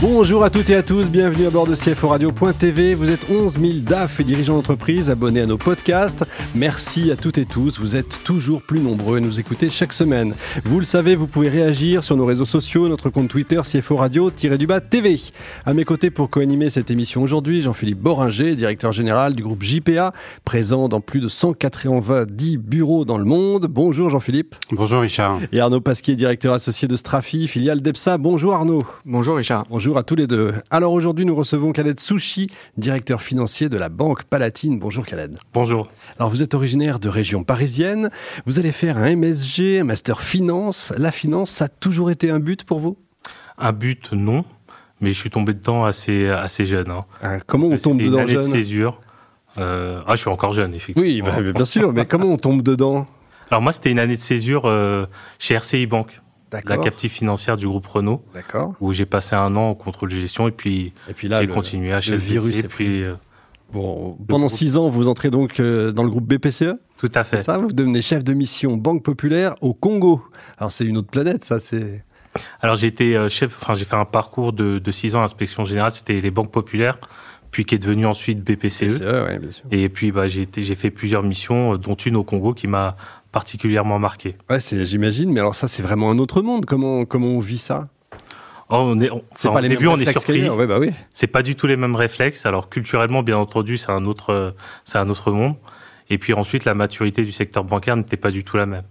Bonjour à toutes et à tous, bienvenue à bord de CFO Radio.tv. Vous êtes 11 000 DAF et dirigeants d'entreprise abonnés à nos podcasts. Merci à toutes et tous, vous êtes toujours plus nombreux à nous écouter chaque semaine. Vous le savez, vous pouvez réagir sur nos réseaux sociaux, notre compte Twitter CFO Radio-du-bas TV. À mes côtés pour co-animer cette émission aujourd'hui, Jean-Philippe Boringer, directeur général du groupe JPA, présent dans plus de 190 bureaux dans le monde. Bonjour Jean-Philippe. Bonjour Richard. Et Arnaud Pasquier, directeur associé de Strafi, filiale d'EPSA. Bonjour Arnaud. Bonjour Richard. Bonjour Bonjour à tous les deux. Alors aujourd'hui, nous recevons Khaled Souchi, directeur financier de la Banque Palatine. Bonjour Khaled. Bonjour. Alors vous êtes originaire de région parisienne. Vous allez faire un MSG, un master finance. La finance, ça a toujours été un but pour vous? Un but, non. Mais je suis tombé dedans assez, assez jeune. Hein. Ah, comment on tombe dedans une jeune? de césure. Euh, ah, je suis encore jeune, effectivement. Oui, bah, bien sûr. mais comment on tombe dedans? Alors moi, c'était une année de césure euh, chez RCI Banque la captive financière du groupe Renault. D'accord. Où j'ai passé un an en contrôle de gestion et puis, et puis là, j'ai continué à le virus. Et puis, euh, bon, pendant six ans, vous entrez donc euh, dans le groupe BPCE. Tout à fait. Ça, vous devenez chef de mission Banque Populaire au Congo. Alors c'est une autre planète, ça. C'est. Alors j'ai été euh, chef. Enfin, j'ai fait un parcours de, de six ans à l'inspection générale. C'était les banques populaires puis qui est devenu ensuite BPCE. BPCE ouais, bien sûr. Et puis bah, j'ai fait plusieurs missions, dont une au Congo qui m'a particulièrement marqué. Ouais, j'imagine, mais alors ça, c'est vraiment un autre monde. Comment, comment on vit ça oh, on est, c'est pas les début, on est surpris. Ouais, bah oui. C'est pas du tout les mêmes réflexes. Alors culturellement, bien entendu, c'est un autre, c'est un autre monde. Et puis ensuite, la maturité du secteur bancaire n'était pas du tout la même.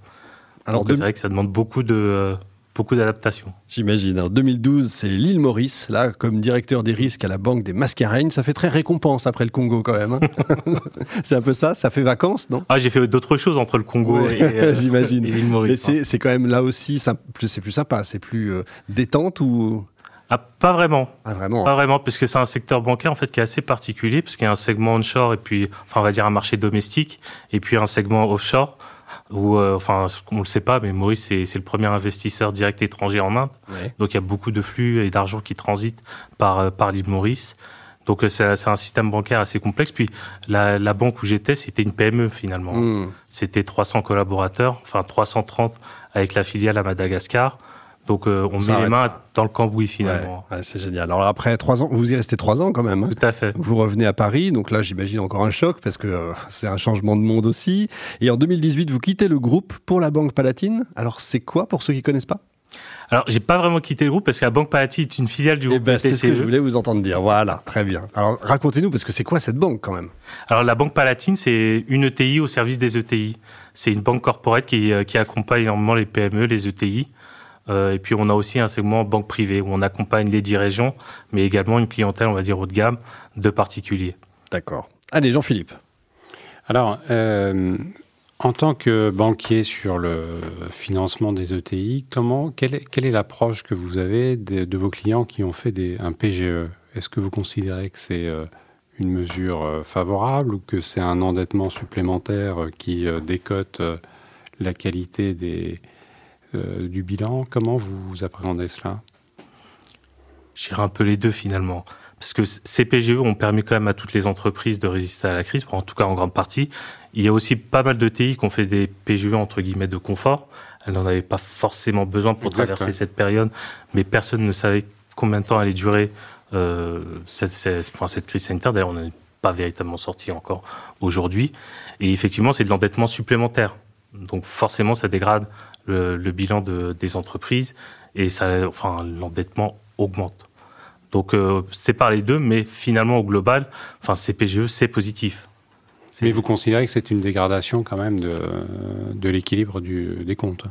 Alors, c'est vrai que ça demande beaucoup de, beaucoup d'adaptation. J'imagine. En 2012, c'est l'île Maurice, là, comme directeur des risques à la Banque des Mascareignes. Ça fait très récompense après le Congo, quand même. Hein. c'est un peu ça? Ça fait vacances, non? Ah, j'ai fait d'autres choses entre le Congo et, euh, J'imagine. l'île Maurice. Mais c'est quand même là aussi, c'est plus sympa, c'est plus euh, détente ou? Ah, pas vraiment. Ah, vraiment. Pas vraiment, parce que c'est un secteur bancaire en fait qui est assez particulier, parce qu'il y a un segment onshore et puis, enfin, on va dire un marché domestique, et puis un segment offshore où, euh, enfin, on le sait pas, mais Maurice, c'est le premier investisseur direct étranger en Inde. Donc, il y a beaucoup de flux et d'argent qui transitent par, euh, par l'île Maurice. Donc, euh, c'est un système bancaire assez complexe. Puis, la, la banque où j'étais, c'était une PME finalement. Hmm. C'était 300 collaborateurs, enfin 330 avec la filiale à Madagascar. Donc euh, on met les mains dans le cambouis finalement. c'est génial. Alors après trois ans, vous y restez trois ans quand même. Hein. Tout à fait. Vous revenez à Paris, donc là j'imagine encore un choc parce que euh, c'est un changement de monde aussi. Et en 2018, vous quittez le groupe pour la Banque Palatine. Alors c'est quoi pour ceux qui connaissent pas? Alors, j'ai pas vraiment quitté le groupe parce que la Banque Palatine est une filiale du eh groupe ben, C'est ce que je voulais vous entendre dire. Voilà, très bien. Alors, racontez-nous parce que c'est quoi cette banque quand même? Alors, la Banque Palatine, c'est une ETI au service des ETI. C'est une banque corporate qui, euh, qui accompagne énormément les PME, les ETI. Euh, et puis on a aussi un segment banque privée où on accompagne les dix régions, mais également une clientèle, on va dire haut de gamme, de particuliers. D'accord. Allez, Jean-Philippe. Alors, euh, en tant que banquier sur le financement des ETI, comment, quelle, est, l'approche que vous avez de, vos clients qui ont fait des, un PGE Est-ce que vous considérez que c'est euh, une mesure favorable ou que c'est un endettement supplémentaire qui décote la qualité des, euh, du bilan. Comment vous appréhendez cela? J'irai un peu les deux finalement. Parce que ces PGE ont permis quand même à toutes les entreprises de résister à la crise, en tout cas en grande partie. Il y a aussi pas mal de TI qui ont fait des PGE entre guillemets de confort. Elles n'en avaient pas forcément besoin pour traverser cette période, mais personne ne savait combien de temps allait durer euh, cette, cette, crise sanitaire. D'ailleurs, on n'est pas véritablement sorti encore aujourd'hui. Et effectivement, c'est de l'endettement supplémentaire. Donc forcément, ça dégrade le, bilan de, des entreprises et ça, enfin, l'endettement augmente. Donc euh, c'est par les deux, mais finalement au global, enfin CPGE c'est positif. Mais vous considérez que c'est une dégradation quand même de, de l'équilibre des comptes?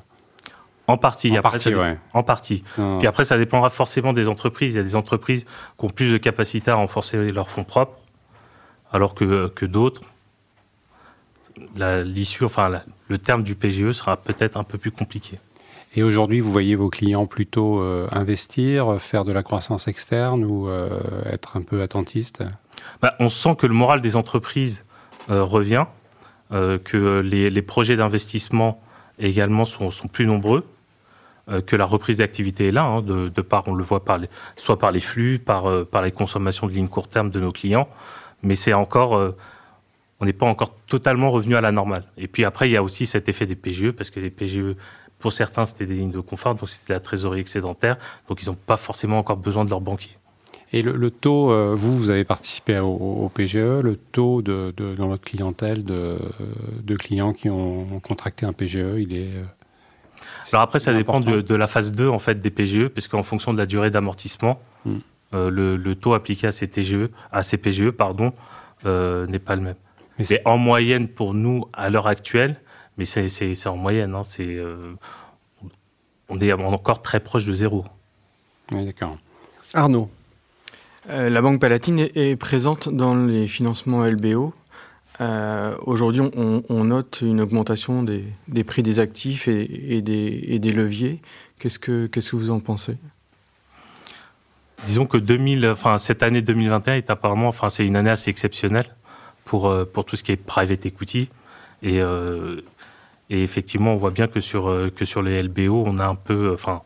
En partie, en après, partie, ouais. en partie. Puis après, ça dépendra forcément des entreprises. Il y a des entreprises qui ont plus de capacité à renforcer leurs fonds propres, alors que, que d'autres l'issue, enfin le terme du PGE sera peut-être un peu plus compliqué. Et aujourd'hui, vous voyez vos clients plutôt euh, investir, faire de la croissance externe ou euh, être un peu attentiste? Bah, On sent que le moral des entreprises euh, revient, que les, projets d'investissement également sont, sont, plus nombreux. que la reprise d'activité est là, hein, de, de, part, on le voit par les, soit par les flux, par, par les consommations de lignes court terme de nos clients, mais c'est encore, on n'est pas encore totalement revenu à la normale. Et puis après, il y a aussi cet effet des PGE, parce que les PGE, pour certains, c'était des lignes de confort, donc c'était la trésorerie excédentaire, donc ils n'ont pas forcément encore besoin de leur banquier. Et le, taux, euh, vous, vous avez participé au, PGE, le taux de, dans votre clientèle de, de, clients qui ont contracté un PGE, il est... Euh, Alors après, ça dépend de, la phase 2 en fait, des PGE, puisqu'en fonction de la durée d'amortissement, hmm. euh, le, taux appliqué à ces, TGE, à ces PGE pardon, n'est pas le même. Mais, en moyenne, pour nous, à l'heure actuelle, mais c'est en moyenne, hein, c'est on est encore très proche de zéro. Oui, d'accord. Arnaud euh, la Banque Palatine est, présente dans les financements LBO. Euh, aujourd'hui, on, note une augmentation des, prix des actifs et, des, leviers. Qu'est-ce que, qu'est-ce que vous en pensez? Disons que 2000, enfin, cette année 2021 est apparemment, enfin, c'est une année assez exceptionnelle pour, euh, pour tout ce qui est private equity. Et, et effectivement, on voit bien que sur, que sur les LBO, on a un peu, enfin,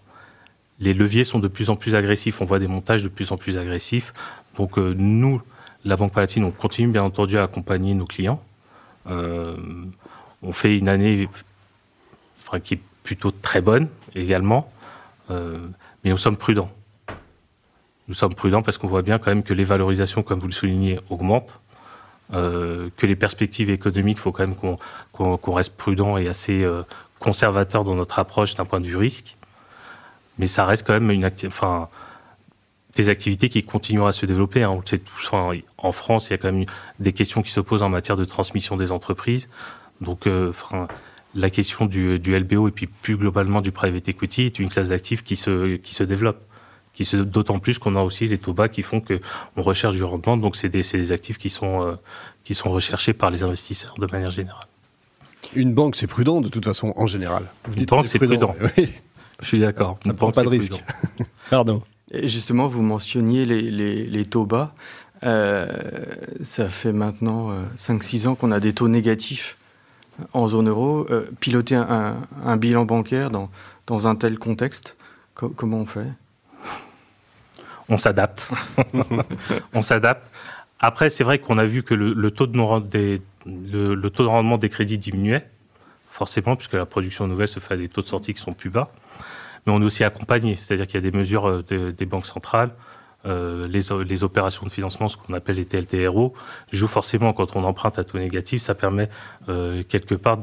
les leviers sont de plus en plus agressifs. On voit des montages de plus en plus agressifs. Donc euh, nous, la Banque Palatine, on continue bien entendu à accompagner nos clients. Euh, on fait une année qui est plutôt très bonne également, euh, mais nous sommes prudents. Nous sommes prudents parce qu'on voit bien quand même que les valorisations, comme vous le soulignez, augmentent. Que les perspectives économiques, il faut quand même qu'on reste prudent et assez conservateur dans notre approche d'un point de vue risque mais ça reste quand même une des activités qui continueront à se développer. Hein. En France, il y a quand même des questions qui se posent en matière de transmission des entreprises. Donc, euh, la question du, LBO et puis plus globalement du private equity est une classe d'actifs qui se, qui se développe. Qui se, d'autant plus qu'on a aussi les taux bas qui font qu'on recherche du rendement. Donc, c'est des, des, actifs qui sont, euh, qui sont recherchés par les investisseurs de manière générale. Une banque, c'est prudent de toute façon, en général. Vous Une banque, c'est prudent. Oui. Je suis d'accord. Ça ne prend pas de risque. Pardon. Et justement, vous mentionniez les, les, les taux bas. Euh, ça fait maintenant 5-6 euh, ans qu'on a des taux négatifs en zone euro. Euh, piloter un, un, bilan bancaire dans, dans un tel contexte, comment on fait? On s'adapte. on s'adapte. Après, c'est vrai qu'on a vu que le, le taux de des, le, le, taux de rendement des crédits diminuait, forcément, puisque la production nouvelle se fait à des taux de sortie qui sont plus bas mais on est aussi accompagné, c'est-à-dire qu'il y a des mesures euh, des banques centrales. Euh, les, les, opérations de financement, ce qu'on appelle les TLTRO, jouent forcément quand on emprunte à taux négatif. Ça permet euh, quelque part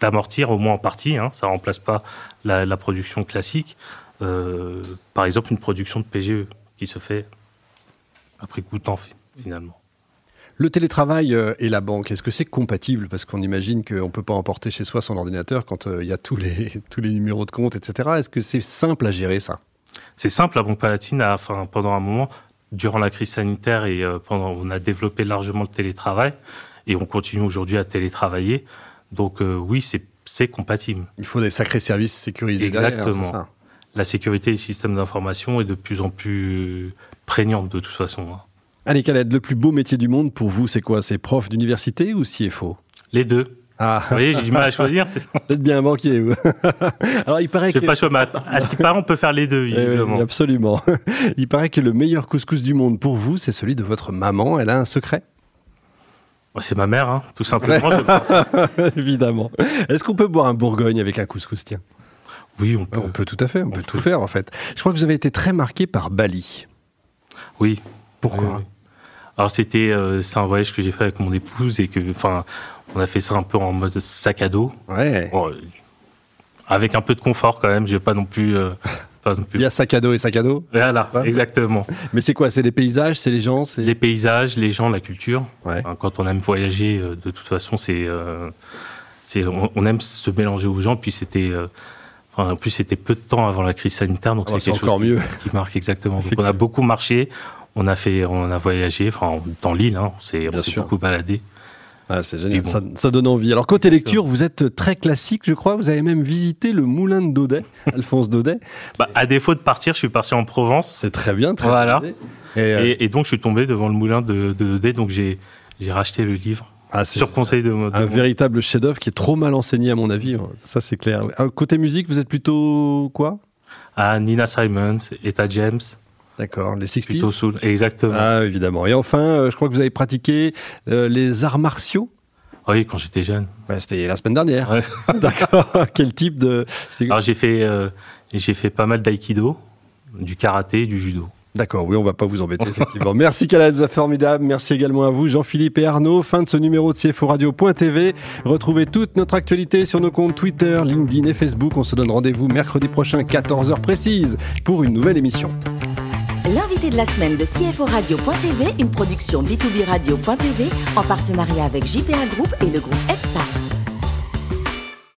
d'amortir, au moins en partie. Hein, ça remplace pas la, la production classique. Euh, par exemple, une production de PGE qui se fait après coup de temps finalement. Le télétravail euh, et la banque, est-ce que c'est compatible? Parce qu'on imagine qu'on ne peut pas emporter chez soi son ordinateur quand euh, il y a tous les, tous les numéros de compte, etc. Est-ce que c'est simple à gérer ça? C'est simple. La Banque Palatine, a, enfin, pendant un moment, durant la crise sanitaire, et euh, pendant, on a développé largement le télétravail et on continue aujourd'hui à télétravailler. Donc oui, c'est compatible. Il faut des sacrés services sécurisés. Exactement. La sécurité des systèmes d'information est de plus en plus prégnante de toute façon. Hein. Allez, Khaled, le plus beau métier du monde pour vous, c'est quoi? C'est prof d'université ou CFO Les deux. Ah. Vous voyez, j'ai du mal à choisir. Êtes bien un banquier. Alors, il paraît Je que. Pas choisir, à ce qui paraît, on peut faire les deux, eh visiblement. absolument. Il paraît que le meilleur couscous du monde pour vous, c'est celui de votre maman. Elle a un secret? C'est ma mère, hein, tout simplement, je pense. Évidemment. Est-ce qu'on peut boire un Bourgogne avec un couscous, tiens? Oui, on peut. On peut tout à fait, on, peut tout faire, en fait. Je crois que vous avez été très marqué par Bali. Oui. Pourquoi alors c'était euh, c'est un voyage que j'ai fait avec mon épouse et que enfin on a fait ça un peu en mode sac à dos. Ouais. avec un peu de confort quand même. Pas non plus. Euh, pas non plus. Il y a sac à dos et sac à dos. Voilà, exactement. Mais c'est quoi? C'est les paysages, c'est les gens, c'est les paysages, les gens, la culture. Ouais. quand on aime voyager, euh, de toute façon, c'est c'est on, aime se mélanger aux gens. Puis c'était Enfin, en plus, c'était peu de temps avant la crise sanitaire, donc oh, c'est quelque encore mieux. Qui, qui, marque exactement. Donc, on a beaucoup marché, on a fait, on a voyagé, enfin dans l'île, hein, on s'est beaucoup baladé. Ah, c'est génial, ça, donne envie. Alors côté lecture, vous êtes très classique, je crois. Vous avez même visité le moulin de Daudet, Alphonse Daudet. Bah, à défaut de partir, je suis parti en Provence. C'est très bien, très voilà. bien. Euh, et, donc je suis tombé devant le moulin de, Daudet, donc j'ai racheté le livre. Ah, sur conseil de, de un véritable chef-d'œuvre qui est trop mal enseigné à mon avis. Ça c'est clair. Euh, côté musique, vous êtes plutôt quoi? À Nina Simons, Eta James. D'accord, les 60 Plutôt soul, exactement. Ah, évidemment. Et enfin, euh, je crois que vous avez pratiqué euh, les arts martiaux? Oui, quand j'étais jeune. C'était la semaine dernière. Ouais. D'accord. Quel type de... Alors j'ai fait, euh, j'ai fait pas mal d'aïkido, du karaté, du judo. D'accord, oui, on va pas vous embêter, effectivement. Merci êtes formidable. Merci également à vous, Jean-Philippe et Arnaud. Fin de ce numéro de CFO Radio.tv. Retrouvez toute notre actualité sur nos comptes Twitter, LinkedIn et Facebook. On se donne rendez-vous mercredi prochain, 14h précise, pour une nouvelle émission. L'invité de la semaine de CFO Radio.tv, une production B2B Radio.tv en partenariat avec JPA Group et le groupe EPSA.